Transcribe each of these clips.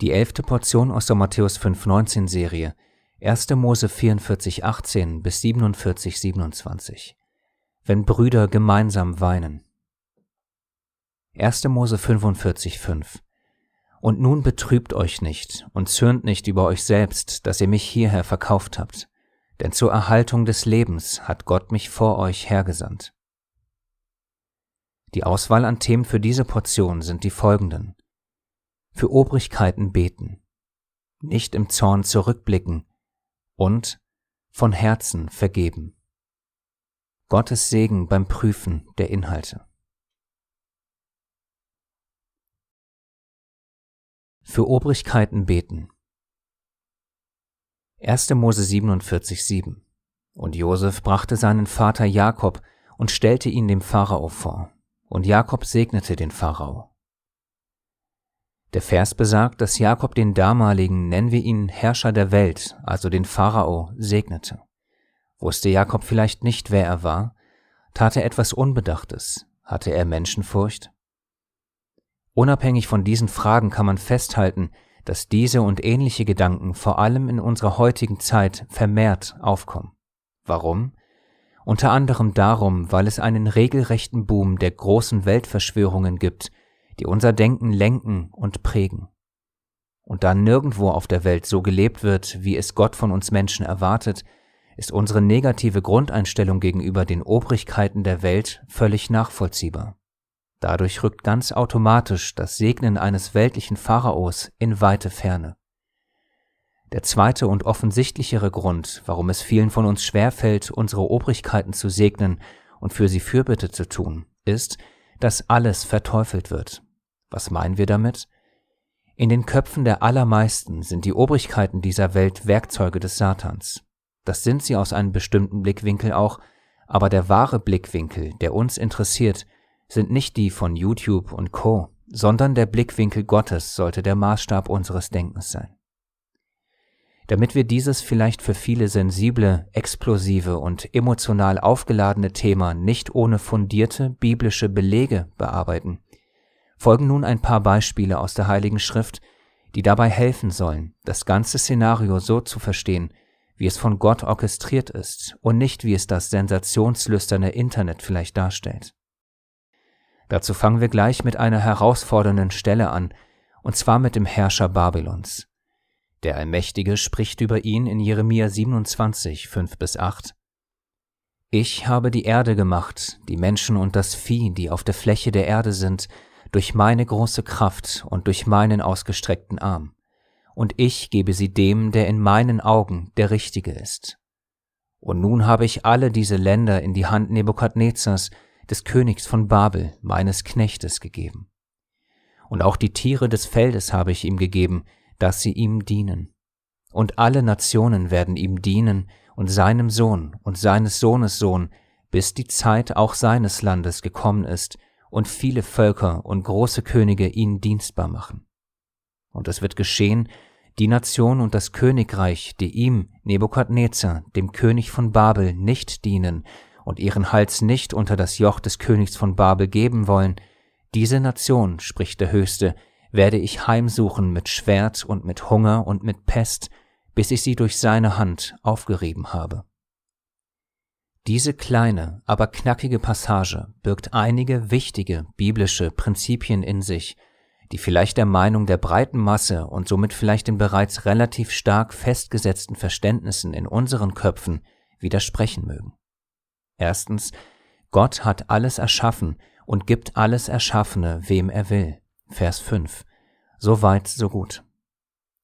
Die elfte Portion aus der Matthäus 5,19 Serie, 1. Mose 44,18 bis 47,27. Wenn Brüder gemeinsam weinen. 1. Mose 45,5. Und nun betrübt euch nicht und zürnt nicht über euch selbst, dass ihr mich hierher verkauft habt, denn zur Erhaltung des Lebens hat Gott mich vor euch hergesandt. Die Auswahl an Themen für diese Portion sind die folgenden für Obrigkeiten beten, nicht im Zorn zurückblicken und von Herzen vergeben. Gottes Segen beim Prüfen der Inhalte. Für Obrigkeiten beten. 1. Mose 47, 7 Und Josef brachte seinen Vater Jakob und stellte ihn dem Pharao vor. Und Jakob segnete den Pharao. Der Vers besagt, dass Jakob den damaligen, nennen wir ihn Herrscher der Welt, also den Pharao, segnete. Wusste Jakob vielleicht nicht, wer er war? Tat er etwas Unbedachtes? Hatte er Menschenfurcht? Unabhängig von diesen Fragen kann man festhalten, dass diese und ähnliche Gedanken vor allem in unserer heutigen Zeit vermehrt aufkommen. Warum? Unter anderem darum, weil es einen regelrechten Boom der großen Weltverschwörungen gibt, die unser Denken lenken und prägen. Und da nirgendwo auf der Welt so gelebt wird, wie es Gott von uns Menschen erwartet, ist unsere negative Grundeinstellung gegenüber den Obrigkeiten der Welt völlig nachvollziehbar. Dadurch rückt ganz automatisch das Segnen eines weltlichen Pharaos in weite Ferne. Der zweite und offensichtlichere Grund, warum es vielen von uns schwerfällt, unsere Obrigkeiten zu segnen und für sie Fürbitte zu tun, ist, dass alles verteufelt wird. Was meinen wir damit? In den Köpfen der allermeisten sind die Obrigkeiten dieser Welt Werkzeuge des Satans. Das sind sie aus einem bestimmten Blickwinkel auch, aber der wahre Blickwinkel, der uns interessiert, sind nicht die von YouTube und Co, sondern der Blickwinkel Gottes sollte der Maßstab unseres Denkens sein. Damit wir dieses vielleicht für viele sensible, explosive und emotional aufgeladene Thema nicht ohne fundierte biblische Belege bearbeiten, folgen nun ein paar Beispiele aus der Heiligen Schrift, die dabei helfen sollen, das ganze Szenario so zu verstehen, wie es von Gott orchestriert ist und nicht wie es das sensationslüsterne Internet vielleicht darstellt. Dazu fangen wir gleich mit einer herausfordernden Stelle an, und zwar mit dem Herrscher Babylons. Der Allmächtige spricht über ihn in Jeremia 27, 5 bis 8. Ich habe die Erde gemacht, die Menschen und das Vieh, die auf der Fläche der Erde sind, durch meine große Kraft und durch meinen ausgestreckten Arm, und ich gebe sie dem, der in meinen Augen der Richtige ist. Und nun habe ich alle diese Länder in die Hand Nebukadnezars, des Königs von Babel, meines Knechtes, gegeben. Und auch die Tiere des Feldes habe ich ihm gegeben, dass sie ihm dienen. Und alle Nationen werden ihm dienen und seinem Sohn und seines Sohnes Sohn, bis die Zeit auch seines Landes gekommen ist, und viele Völker und große Könige ihn dienstbar machen. Und es wird geschehen, die Nation und das Königreich, die ihm, Nebukadnezar, dem König von Babel, nicht dienen und ihren Hals nicht unter das Joch des Königs von Babel geben wollen, diese Nation, spricht der Höchste, werde ich heimsuchen mit Schwert und mit Hunger und mit Pest, bis ich sie durch seine Hand aufgerieben habe. Diese kleine, aber knackige Passage birgt einige wichtige biblische Prinzipien in sich, die vielleicht der Meinung der breiten Masse und somit vielleicht den bereits relativ stark festgesetzten Verständnissen in unseren Köpfen widersprechen mögen. Erstens, Gott hat alles erschaffen und gibt alles Erschaffene, wem er will. Vers 5. So weit, so gut.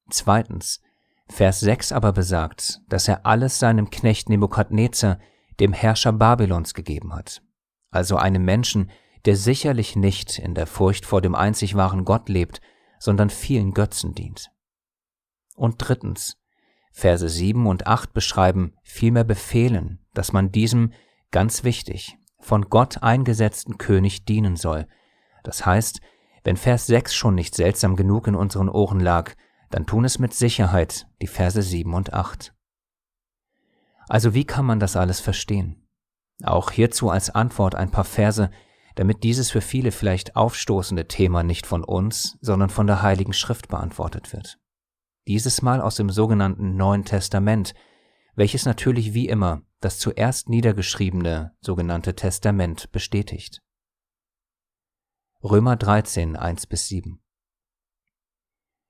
Zweitens, Vers 6 aber besagt, dass er alles seinem Knecht Nebukadnezar dem Herrscher Babylons gegeben hat, also einem Menschen, der sicherlich nicht in der Furcht vor dem einzig wahren Gott lebt, sondern vielen Götzen dient. Und drittens, Verse 7 und 8 beschreiben, vielmehr befehlen, dass man diesem, ganz wichtig, von Gott eingesetzten König dienen soll. Das heißt, wenn Vers 6 schon nicht seltsam genug in unseren Ohren lag, dann tun es mit Sicherheit die Verse 7 und 8. Also wie kann man das alles verstehen? Auch hierzu als Antwort ein paar Verse, damit dieses für viele vielleicht aufstoßende Thema nicht von uns, sondern von der Heiligen Schrift beantwortet wird. Dieses Mal aus dem sogenannten Neuen Testament, welches natürlich wie immer das zuerst niedergeschriebene sogenannte Testament bestätigt. Römer 13, 1 bis 7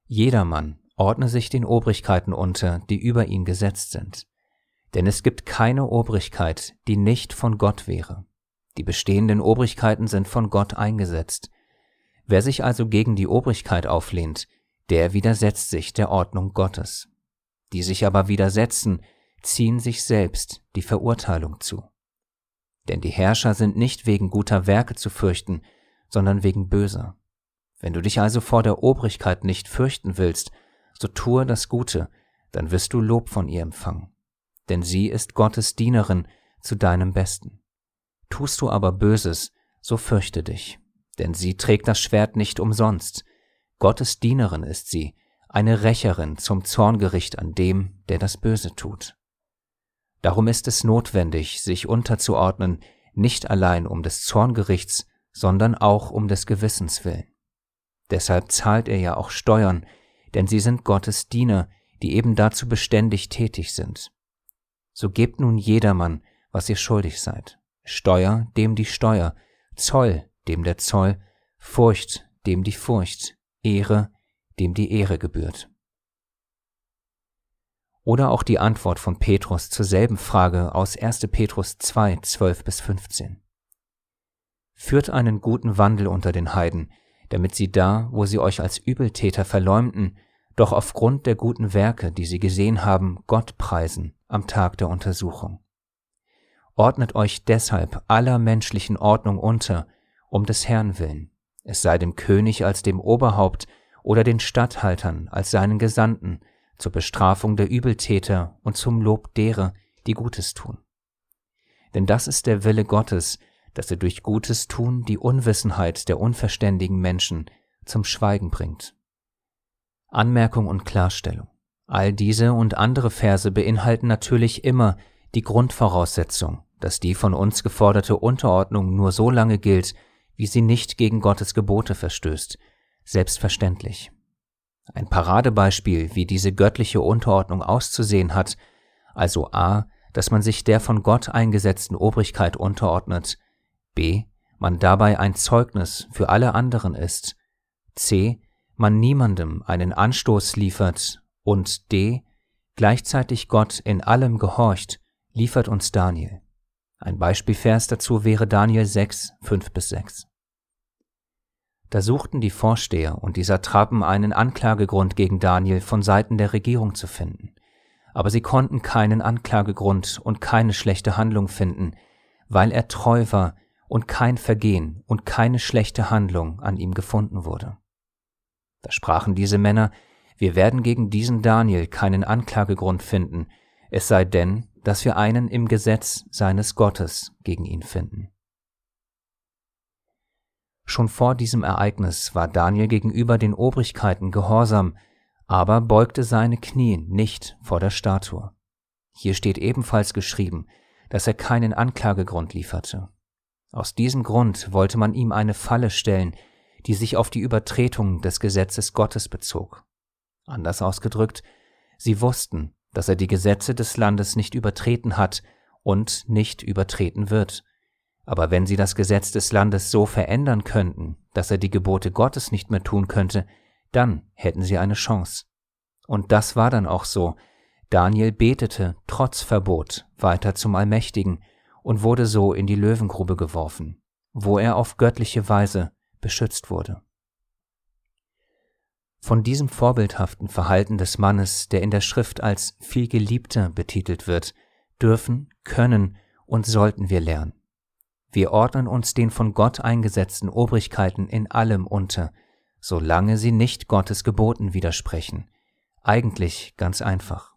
Jedermann ordne sich den Obrigkeiten unter, die über ihn gesetzt sind. Denn es gibt keine Obrigkeit, die nicht von Gott wäre. Die bestehenden Obrigkeiten sind von Gott eingesetzt. Wer sich also gegen die Obrigkeit auflehnt, der widersetzt sich der Ordnung Gottes. Die sich aber widersetzen, ziehen sich selbst die Verurteilung zu. Denn die Herrscher sind nicht wegen guter Werke zu fürchten, sondern wegen böser. Wenn du dich also vor der Obrigkeit nicht fürchten willst, so tue das Gute, dann wirst du Lob von ihr empfangen. Denn sie ist Gottes Dienerin zu deinem Besten. Tust du aber Böses, so fürchte dich, denn sie trägt das Schwert nicht umsonst. Gottes Dienerin ist sie, eine Rächerin zum Zorngericht an dem, der das Böse tut. Darum ist es notwendig, sich unterzuordnen, nicht allein um des Zorngerichts, sondern auch um des Gewissens willen. Deshalb zahlt er ja auch Steuern, denn sie sind Gottes Diener, die eben dazu beständig tätig sind. So gebt nun jedermann, was ihr schuldig seid. Steuer dem die Steuer, Zoll dem der Zoll, Furcht dem die Furcht, Ehre dem die Ehre gebührt. Oder auch die Antwort von Petrus zur selben Frage aus 1. Petrus 2, 12 bis 15. Führt einen guten Wandel unter den Heiden, damit sie da, wo sie euch als Übeltäter verleumden, doch aufgrund der guten Werke, die sie gesehen haben, Gott preisen am Tag der Untersuchung ordnet euch deshalb aller menschlichen Ordnung unter, um des Herrn willen, es sei dem König als dem Oberhaupt oder den Statthaltern als seinen Gesandten, zur Bestrafung der Übeltäter und zum Lob derer, die Gutes tun. Denn das ist der Wille Gottes, dass er durch Gutes tun die Unwissenheit der unverständigen Menschen zum Schweigen bringt. Anmerkung und Klarstellung. All diese und andere Verse beinhalten natürlich immer die Grundvoraussetzung, dass die von uns geforderte Unterordnung nur so lange gilt, wie sie nicht gegen Gottes Gebote verstößt, selbstverständlich. Ein Paradebeispiel, wie diese göttliche Unterordnung auszusehen hat, also a, dass man sich der von Gott eingesetzten Obrigkeit unterordnet, b, man dabei ein Zeugnis für alle anderen ist, c, man niemandem einen Anstoß liefert und d, gleichzeitig Gott in allem gehorcht, liefert uns Daniel. Ein Beispielvers dazu wäre Daniel 6, 5 bis 6. Da suchten die Vorsteher und die Satrapen einen Anklagegrund gegen Daniel von Seiten der Regierung zu finden. Aber sie konnten keinen Anklagegrund und keine schlechte Handlung finden, weil er treu war und kein Vergehen und keine schlechte Handlung an ihm gefunden wurde. Da sprachen diese Männer, wir werden gegen diesen Daniel keinen Anklagegrund finden, es sei denn, dass wir einen im Gesetz seines Gottes gegen ihn finden. Schon vor diesem Ereignis war Daniel gegenüber den Obrigkeiten gehorsam, aber beugte seine Knie nicht vor der Statue. Hier steht ebenfalls geschrieben, dass er keinen Anklagegrund lieferte. Aus diesem Grund wollte man ihm eine Falle stellen, die sich auf die Übertretung des Gesetzes Gottes bezog. Anders ausgedrückt, sie wussten, dass er die Gesetze des Landes nicht übertreten hat und nicht übertreten wird. Aber wenn sie das Gesetz des Landes so verändern könnten, dass er die Gebote Gottes nicht mehr tun könnte, dann hätten sie eine Chance. Und das war dann auch so. Daniel betete trotz Verbot weiter zum Allmächtigen und wurde so in die Löwengrube geworfen, wo er auf göttliche Weise beschützt wurde. Von diesem vorbildhaften Verhalten des Mannes, der in der Schrift als viel Geliebter betitelt wird, dürfen, können und sollten wir lernen. Wir ordnen uns den von Gott eingesetzten Obrigkeiten in allem unter, solange sie nicht Gottes Geboten widersprechen. Eigentlich ganz einfach.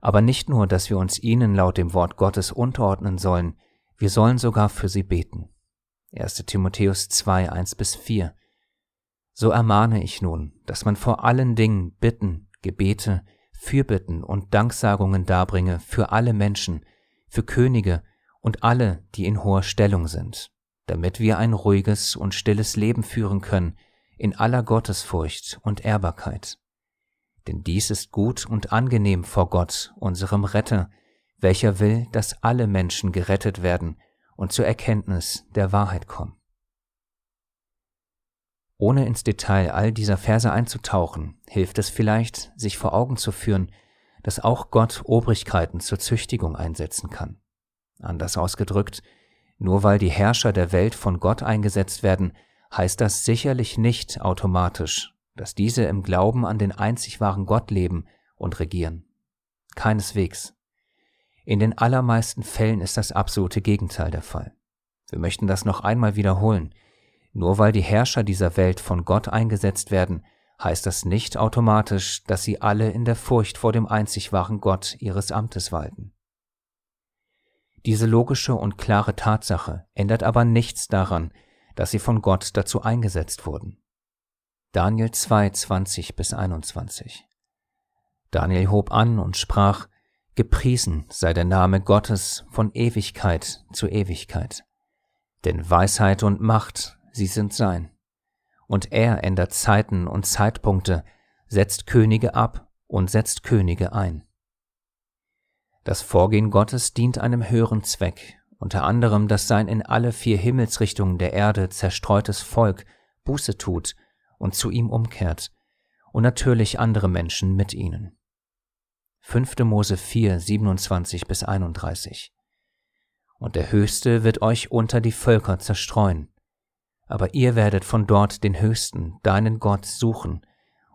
Aber nicht nur, dass wir uns ihnen laut dem Wort Gottes unterordnen sollen, wir sollen sogar für sie beten. 1. Timotheus 2, 1 bis 4 so ermahne ich nun, dass man vor allen Dingen Bitten, Gebete, Fürbitten und Danksagungen darbringe für alle Menschen, für Könige und alle, die in hoher Stellung sind, damit wir ein ruhiges und stilles Leben führen können in aller Gottesfurcht und Ehrbarkeit. Denn dies ist gut und angenehm vor Gott, unserem Retter, welcher will, dass alle Menschen gerettet werden und zur Erkenntnis der Wahrheit kommen. Ohne ins Detail all dieser Verse einzutauchen, hilft es vielleicht, sich vor Augen zu führen, dass auch Gott Obrigkeiten zur Züchtigung einsetzen kann. Anders ausgedrückt, nur weil die Herrscher der Welt von Gott eingesetzt werden, heißt das sicherlich nicht automatisch, dass diese im Glauben an den einzig wahren Gott leben und regieren. Keineswegs. In den allermeisten Fällen ist das absolute Gegenteil der Fall. Wir möchten das noch einmal wiederholen. Nur weil die Herrscher dieser Welt von Gott eingesetzt werden, heißt das nicht automatisch, dass sie alle in der Furcht vor dem einzig wahren Gott ihres Amtes walten. Diese logische und klare Tatsache ändert aber nichts daran, dass sie von Gott dazu eingesetzt wurden. Daniel 2, 20 bis 21. Daniel hob an und sprach, Gepriesen sei der Name Gottes von Ewigkeit zu Ewigkeit. Denn Weisheit und Macht, sie sind sein. Und er ändert Zeiten und Zeitpunkte, setzt Könige ab und setzt Könige ein. Das Vorgehen Gottes dient einem höheren Zweck, unter anderem, dass sein in alle vier Himmelsrichtungen der Erde zerstreutes Volk Buße tut und zu ihm umkehrt, und natürlich andere Menschen mit ihnen. 5. Mose 4, 27 bis 31. Und der Höchste wird euch unter die Völker zerstreuen, aber ihr werdet von dort den Höchsten, deinen Gott, suchen,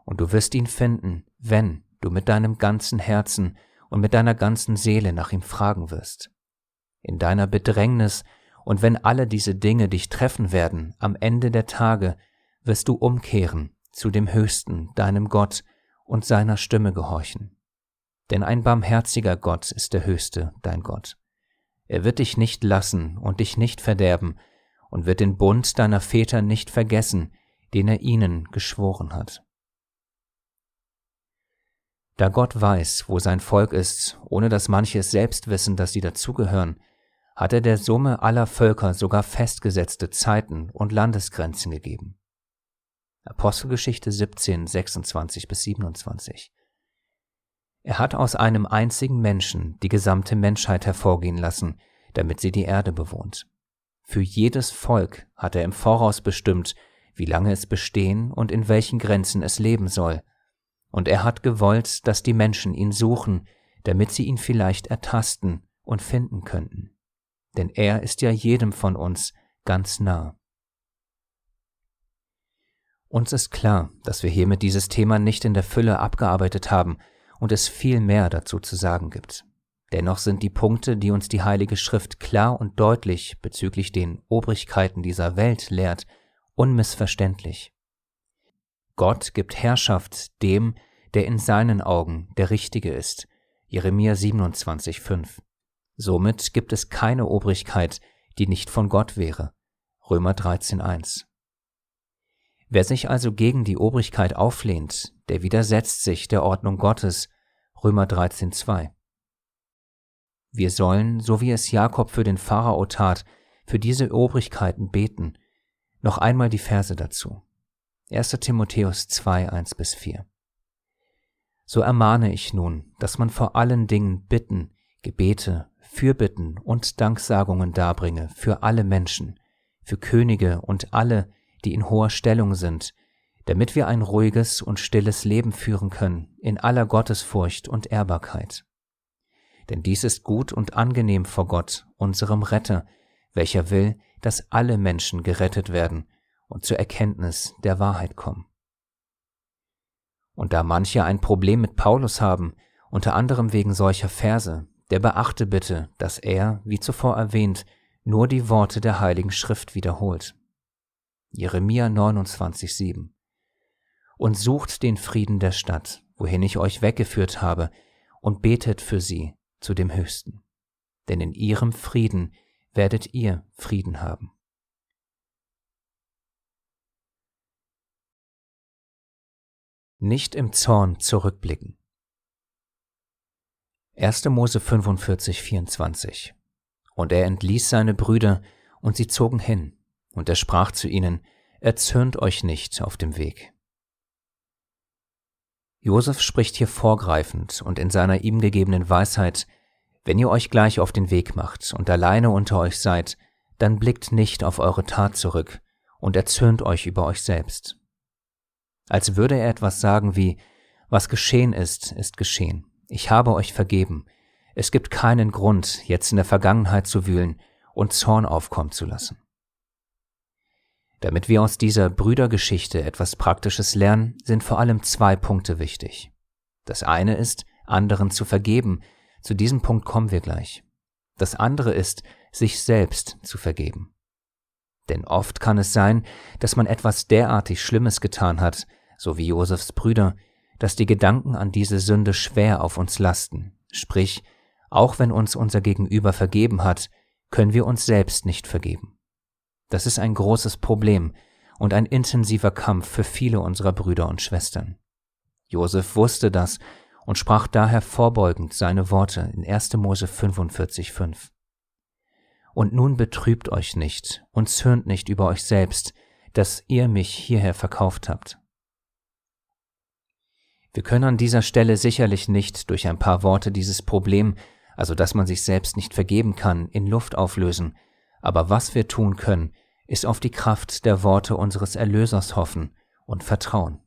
und du wirst ihn finden, wenn du mit deinem ganzen Herzen und mit deiner ganzen Seele nach ihm fragen wirst. In deiner Bedrängnis und wenn alle diese Dinge dich treffen werden, am Ende der Tage wirst du umkehren zu dem Höchsten, deinem Gott, und seiner Stimme gehorchen. Denn ein barmherziger Gott ist der Höchste, dein Gott. Er wird dich nicht lassen und dich nicht verderben und wird den Bund deiner Väter nicht vergessen, den er ihnen geschworen hat. Da Gott weiß, wo sein Volk ist, ohne dass manche es selbst wissen, dass sie dazugehören, hat er der Summe aller Völker sogar festgesetzte Zeiten und Landesgrenzen gegeben. Apostelgeschichte 17, 26 bis 27. Er hat aus einem einzigen Menschen die gesamte Menschheit hervorgehen lassen, damit sie die Erde bewohnt. Für jedes Volk hat er im Voraus bestimmt, wie lange es bestehen und in welchen Grenzen es leben soll, und er hat gewollt, dass die Menschen ihn suchen, damit sie ihn vielleicht ertasten und finden könnten. Denn er ist ja jedem von uns ganz nah. Uns ist klar, dass wir hiermit dieses Thema nicht in der Fülle abgearbeitet haben und es viel mehr dazu zu sagen gibt. Dennoch sind die Punkte, die uns die Heilige Schrift klar und deutlich bezüglich den Obrigkeiten dieser Welt lehrt, unmissverständlich. Gott gibt Herrschaft dem, der in seinen Augen der Richtige ist. Jeremia 27,5. Somit gibt es keine Obrigkeit, die nicht von Gott wäre. Römer 13,1. Wer sich also gegen die Obrigkeit auflehnt, der widersetzt sich der Ordnung Gottes. Römer 13,2. Wir sollen, so wie es Jakob für den Pharao tat, für diese Obrigkeiten beten. Noch einmal die Verse dazu. 1. Timotheus 2, 1 bis 4. So ermahne ich nun, dass man vor allen Dingen Bitten, Gebete, Fürbitten und Danksagungen darbringe für alle Menschen, für Könige und alle, die in hoher Stellung sind, damit wir ein ruhiges und stilles Leben führen können in aller Gottesfurcht und Ehrbarkeit. Denn dies ist gut und angenehm vor Gott, unserem Retter, welcher will, dass alle Menschen gerettet werden und zur Erkenntnis der Wahrheit kommen. Und da manche ein Problem mit Paulus haben, unter anderem wegen solcher Verse, der beachte bitte, dass er, wie zuvor erwähnt, nur die Worte der Heiligen Schrift wiederholt. Jeremia 29,7 Und sucht den Frieden der Stadt, wohin ich euch weggeführt habe, und betet für sie zu dem Höchsten. Denn in ihrem Frieden werdet ihr Frieden haben. Nicht im Zorn zurückblicken. 1. Mose 45, 24 Und er entließ seine Brüder, und sie zogen hin, Und er sprach zu ihnen, Erzürnt euch nicht auf dem Weg. Josef spricht hier vorgreifend und in seiner ihm gegebenen Weisheit, wenn ihr euch gleich auf den Weg macht und alleine unter euch seid, dann blickt nicht auf eure Tat zurück und erzürnt euch über euch selbst. Als würde er etwas sagen wie, was geschehen ist, ist geschehen. Ich habe euch vergeben. Es gibt keinen Grund, jetzt in der Vergangenheit zu wühlen und Zorn aufkommen zu lassen. Damit wir aus dieser Brüdergeschichte etwas Praktisches lernen, sind vor allem zwei Punkte wichtig. Das eine ist, anderen zu vergeben. Zu diesem Punkt kommen wir gleich. Das andere ist, sich selbst zu vergeben. Denn oft kann es sein, dass man etwas derartig Schlimmes getan hat, so wie Josefs Brüder, dass die Gedanken an diese Sünde schwer auf uns lasten, sprich, auch wenn uns unser Gegenüber vergeben hat, können wir uns selbst nicht vergeben. Das ist ein großes Problem und ein intensiver Kampf für viele unserer Brüder und Schwestern. Josef wusste das und sprach daher vorbeugend seine Worte in 1. Mose 45,5. Und nun betrübt euch nicht und zürnt nicht über euch selbst, dass ihr mich hierher verkauft habt. Wir können an dieser Stelle sicherlich nicht durch ein paar Worte dieses Problem, also dass man sich selbst nicht vergeben kann, in Luft auflösen, aber was wir tun können, ist auf die Kraft der Worte unseres Erlösers hoffen und vertrauen.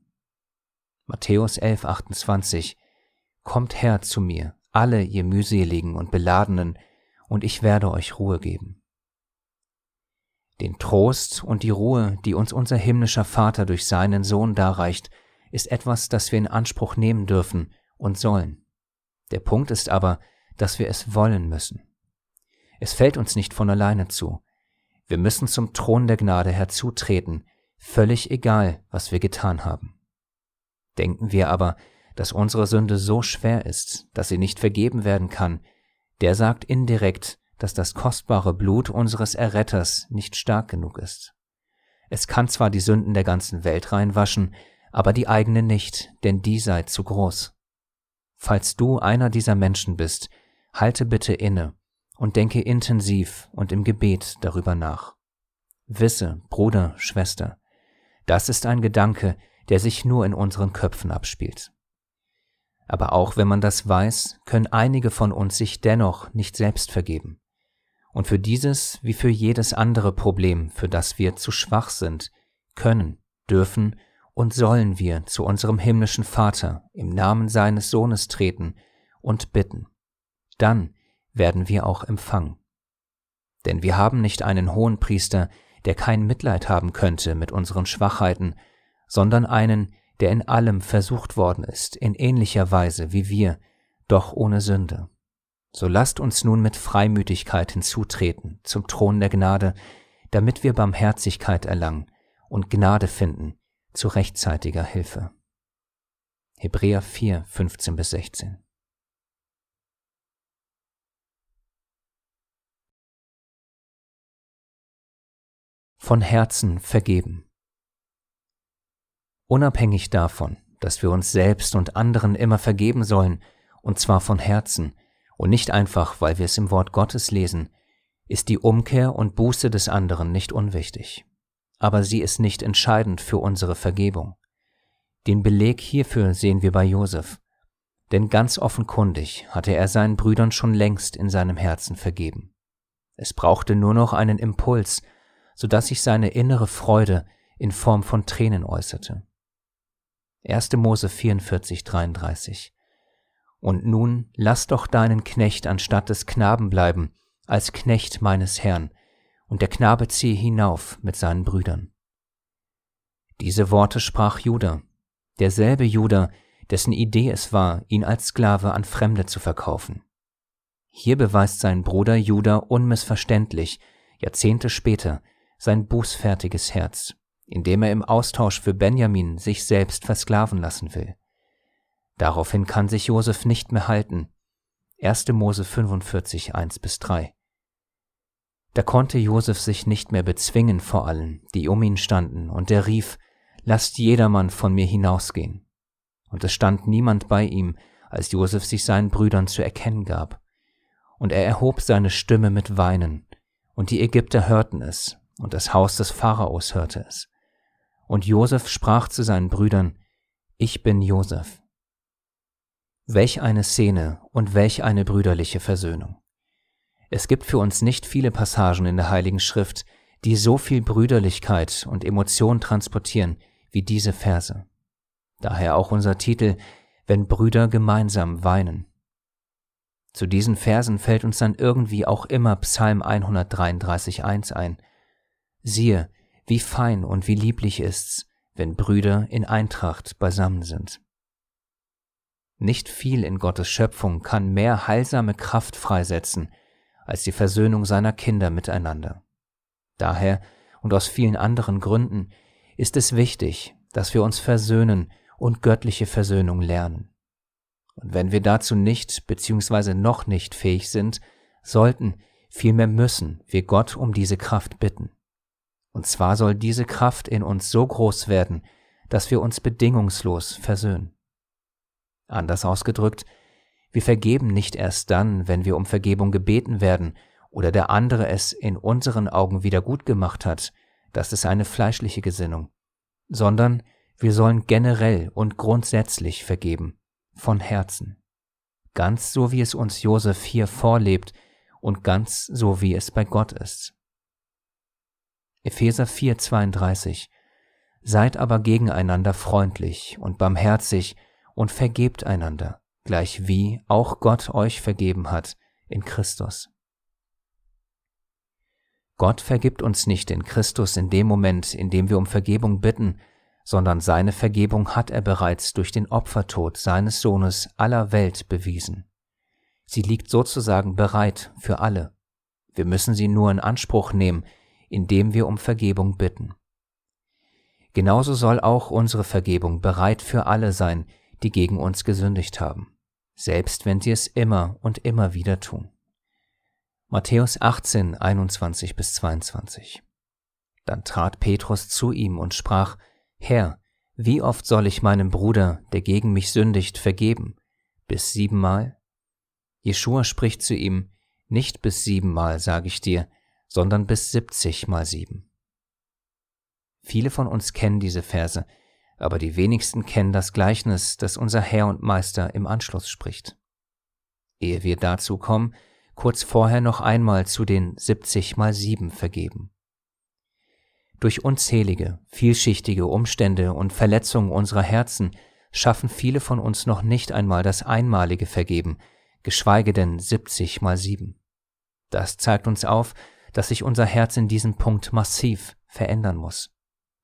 Matthäus 11, 28 Kommt her zu mir, alle ihr mühseligen und beladenen, und ich werde euch Ruhe geben. Den Trost und die Ruhe, die uns unser himmlischer Vater durch seinen Sohn darreicht, ist etwas, das wir in Anspruch nehmen dürfen und sollen. Der Punkt ist aber, dass wir es wollen müssen. Es fällt uns nicht von alleine zu. Wir müssen zum Thron der Gnade herzutreten, völlig egal, was wir getan haben. Denken wir aber, dass unsere Sünde so schwer ist, dass sie nicht vergeben werden kann, der sagt indirekt, dass das kostbare Blut unseres Erretters nicht stark genug ist. Es kann zwar die Sünden der ganzen Welt reinwaschen, aber die eigene nicht, denn die sei zu groß. Falls du einer dieser Menschen bist, halte bitte inne und denke intensiv und im Gebet darüber nach. Wisse, Bruder, Schwester, das ist ein Gedanke, der sich nur in unseren Köpfen abspielt. Aber auch wenn man das weiß, können einige von uns sich dennoch nicht selbst vergeben. Und für dieses wie für jedes andere Problem, für das wir zu schwach sind, können, dürfen und sollen wir zu unserem himmlischen Vater im Namen seines Sohnes treten und bitten. Dann werden wir auch empfangen. Denn wir haben nicht einen hohen Priester, der kein Mitleid haben könnte mit unseren Schwachheiten, sondern einen, der in allem versucht worden ist, in ähnlicher Weise wie wir, doch ohne Sünde. So lasst uns nun mit Freimütigkeit hinzutreten zum Thron der Gnade, damit wir Barmherzigkeit erlangen und Gnade finden zu rechtzeitiger Hilfe. Hebräer 4, 15 bis 16. Von Herzen vergeben. Unabhängig davon, dass wir uns selbst und anderen immer vergeben sollen, und zwar von Herzen, und nicht einfach, weil wir es im Wort Gottes lesen, ist die Umkehr und Buße des anderen nicht unwichtig aber sie ist nicht entscheidend für unsere Vergebung. Den Beleg hierfür sehen wir bei Josef, denn ganz offenkundig hatte er seinen Brüdern schon längst in seinem Herzen vergeben. Es brauchte nur noch einen Impuls, so dass sich seine innere Freude in Form von Tränen äußerte. 1. Mose 44, 33 Und nun lass doch deinen Knecht anstatt des Knaben bleiben, als Knecht meines Herrn, und der Knabe ziehe hinauf mit seinen Brüdern. Diese Worte sprach Judah, derselbe Judah, dessen Idee es war, ihn als Sklave an Fremde zu verkaufen. Hier beweist sein Bruder Judah unmissverständlich, Jahrzehnte später, sein bußfertiges Herz, indem er im Austausch für Benjamin sich selbst versklaven lassen will. Daraufhin kann sich Josef nicht mehr halten. 1. Mose 45, 1 bis 3. Da konnte Josef sich nicht mehr bezwingen vor allen, die um ihn standen, und er rief, Lasst jedermann von mir hinausgehen. Und es stand niemand bei ihm, als Josef sich seinen Brüdern zu erkennen gab. Und er erhob seine Stimme mit Weinen, und die Ägypter hörten es, und das Haus des Pharaos hörte es. Und Josef sprach zu seinen Brüdern, Ich bin Josef. Welch eine Szene und welch eine brüderliche Versöhnung. Es gibt für uns nicht viele Passagen in der Heiligen Schrift, die so viel Brüderlichkeit und Emotion transportieren wie diese Verse. Daher auch unser Titel, wenn Brüder gemeinsam weinen. Zu diesen Versen fällt uns dann irgendwie auch immer Psalm 133.1 ein. Siehe, wie fein und wie lieblich ist's, wenn Brüder in Eintracht beisammen sind. Nicht viel in Gottes Schöpfung kann mehr heilsame Kraft freisetzen als die Versöhnung seiner Kinder miteinander. Daher und aus vielen anderen Gründen ist es wichtig, dass wir uns versöhnen und göttliche Versöhnung lernen. Und wenn wir dazu nicht bzw. noch nicht fähig sind, sollten, vielmehr müssen wir Gott um diese Kraft bitten. Und zwar soll diese Kraft in uns so groß werden, dass wir uns bedingungslos versöhnen. Anders ausgedrückt, wir vergeben nicht erst dann, wenn wir um Vergebung gebeten werden oder der andere es in unseren Augen wieder gut gemacht hat, das ist eine fleischliche Gesinnung, sondern wir sollen generell und grundsätzlich vergeben, von Herzen, ganz so wie es uns Josef hier vorlebt und ganz so wie es bei Gott ist. Epheser 4:32 Seid aber gegeneinander freundlich und barmherzig und vergebt einander, gleich wie auch Gott euch vergeben hat in Christus. Gott vergibt uns nicht in Christus in dem Moment, in dem wir um Vergebung bitten, sondern seine Vergebung hat er bereits durch den Opfertod seines Sohnes aller Welt bewiesen. Sie liegt sozusagen bereit für alle. Wir müssen sie nur in Anspruch nehmen, indem wir um Vergebung bitten. Genauso soll auch unsere Vergebung bereit für alle sein, die gegen uns gesündigt haben, selbst wenn sie es immer und immer wieder tun. Matthäus 18, 21 bis 22. Dann trat Petrus zu ihm und sprach, Herr, wie oft soll ich meinem Bruder, der gegen mich sündigt, vergeben? Bis siebenmal? Jeschua spricht zu ihm, nicht bis siebenmal, sage ich dir, sondern bis siebzig mal sieben. Viele von uns kennen diese Verse, aber die wenigsten kennen das Gleichnis, das unser Herr und Meister im Anschluss spricht. Ehe wir dazu kommen, kurz vorher noch einmal zu den 70 mal 7 vergeben. Durch unzählige, vielschichtige Umstände und Verletzungen unserer Herzen schaffen viele von uns noch nicht einmal das einmalige Vergeben, geschweige denn 70 mal 7. Das zeigt uns auf, dass sich unser Herz in diesem Punkt massiv verändern muss.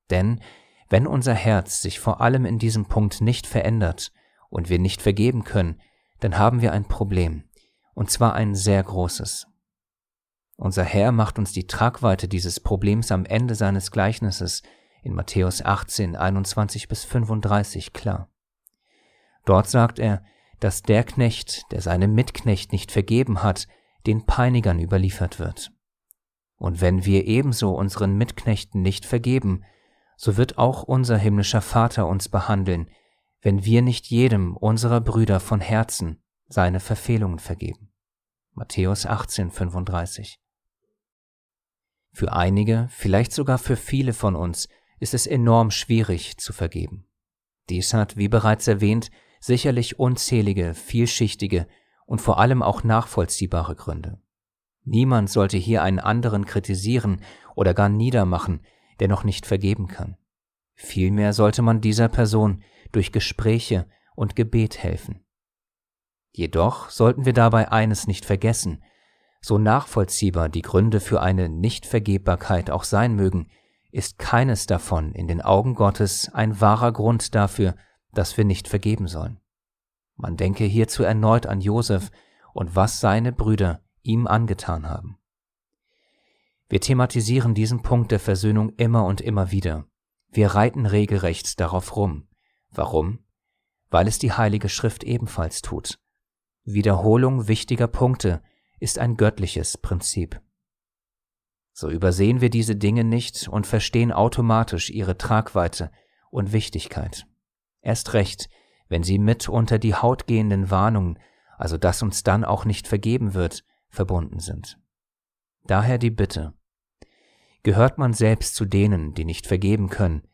Denn wenn unser Herz sich vor allem in diesem Punkt nicht verändert und wir nicht vergeben können, dann haben wir ein Problem, und zwar ein sehr großes. Unser Herr macht uns die Tragweite dieses Problems am Ende seines Gleichnisses in Matthäus 18, 21 bis 35 klar. Dort sagt er, dass der Knecht, der seinem Mitknecht nicht vergeben hat, den Peinigern überliefert wird. Und wenn wir ebenso unseren Mitknechten nicht vergeben, so wird auch unser himmlischer Vater uns behandeln, wenn wir nicht jedem unserer Brüder von Herzen seine Verfehlungen vergeben. Matthäus 18, 35. Für einige, vielleicht sogar für viele von uns, ist es enorm schwierig zu vergeben. Dies hat, wie bereits erwähnt, sicherlich unzählige, vielschichtige und vor allem auch nachvollziehbare Gründe. Niemand sollte hier einen anderen kritisieren oder gar niedermachen, der noch nicht vergeben kann. Vielmehr sollte man dieser Person durch Gespräche und Gebet helfen. Jedoch sollten wir dabei eines nicht vergessen, so nachvollziehbar die Gründe für eine Nichtvergebbarkeit auch sein mögen, ist keines davon in den Augen Gottes ein wahrer Grund dafür, dass wir nicht vergeben sollen. Man denke hierzu erneut an Josef und was seine Brüder ihm angetan haben. Wir thematisieren diesen Punkt der Versöhnung immer und immer wieder. Wir reiten regelrecht darauf rum. Warum? Weil es die Heilige Schrift ebenfalls tut. Wiederholung wichtiger Punkte ist ein göttliches Prinzip. So übersehen wir diese Dinge nicht und verstehen automatisch ihre Tragweite und Wichtigkeit. Erst recht, wenn sie mit unter die Haut gehenden Warnungen, also dass uns dann auch nicht vergeben wird, verbunden sind. Daher die Bitte. Gehört man selbst zu denen, die nicht vergeben können,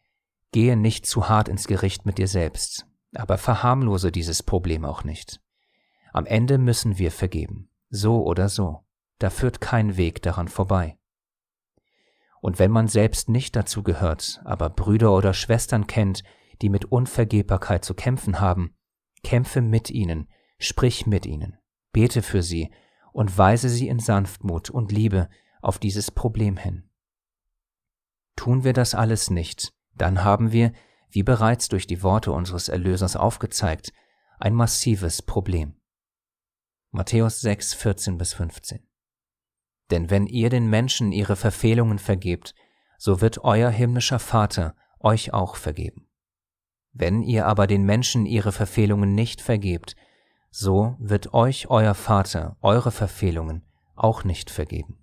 gehe nicht zu hart ins Gericht mit dir selbst, aber verharmlose dieses Problem auch nicht. Am Ende müssen wir vergeben, so oder so, da führt kein Weg daran vorbei. Und wenn man selbst nicht dazu gehört, aber Brüder oder Schwestern kennt, die mit Unvergebbarkeit zu kämpfen haben, kämpfe mit ihnen, sprich mit ihnen, bete für sie und weise sie in Sanftmut und Liebe auf dieses Problem hin. Tun wir das alles nicht, dann haben wir, wie bereits durch die Worte unseres Erlösers aufgezeigt, ein massives Problem. Matthäus 6, 14 bis 15. Denn wenn ihr den Menschen ihre Verfehlungen vergebt, so wird euer himmlischer Vater euch auch vergeben. Wenn ihr aber den Menschen ihre Verfehlungen nicht vergebt, so wird euch euer Vater eure Verfehlungen auch nicht vergeben.